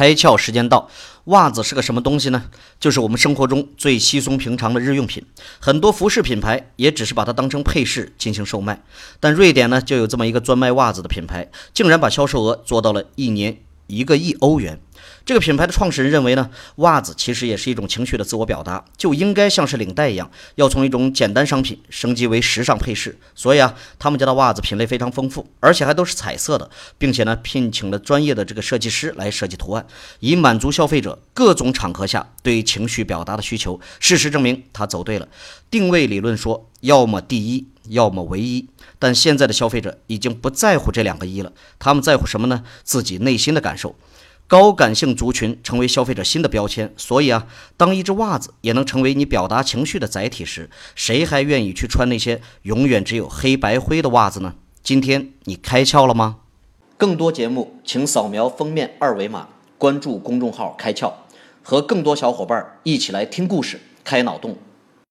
开窍时间到，袜子是个什么东西呢？就是我们生活中最稀松平常的日用品。很多服饰品牌也只是把它当成配饰进行售卖。但瑞典呢，就有这么一个专卖袜子的品牌，竟然把销售额做到了一年一个亿欧元。这个品牌的创始人认为呢，袜子其实也是一种情绪的自我表达，就应该像是领带一样，要从一种简单商品升级为时尚配饰。所以啊，他们家的袜子品类非常丰富，而且还都是彩色的，并且呢，聘请了专业的这个设计师来设计图案，以满足消费者各种场合下对情绪表达的需求。事实证明，他走对了。定位理论说，要么第一，要么唯一。但现在的消费者已经不在乎这两个一了，他们在乎什么呢？自己内心的感受。高感性族群成为消费者新的标签，所以啊，当一只袜子也能成为你表达情绪的载体时，谁还愿意去穿那些永远只有黑白灰的袜子呢？今天你开窍了吗？更多节目，请扫描封面二维码，关注公众号“开窍”，和更多小伙伴一起来听故事、开脑洞。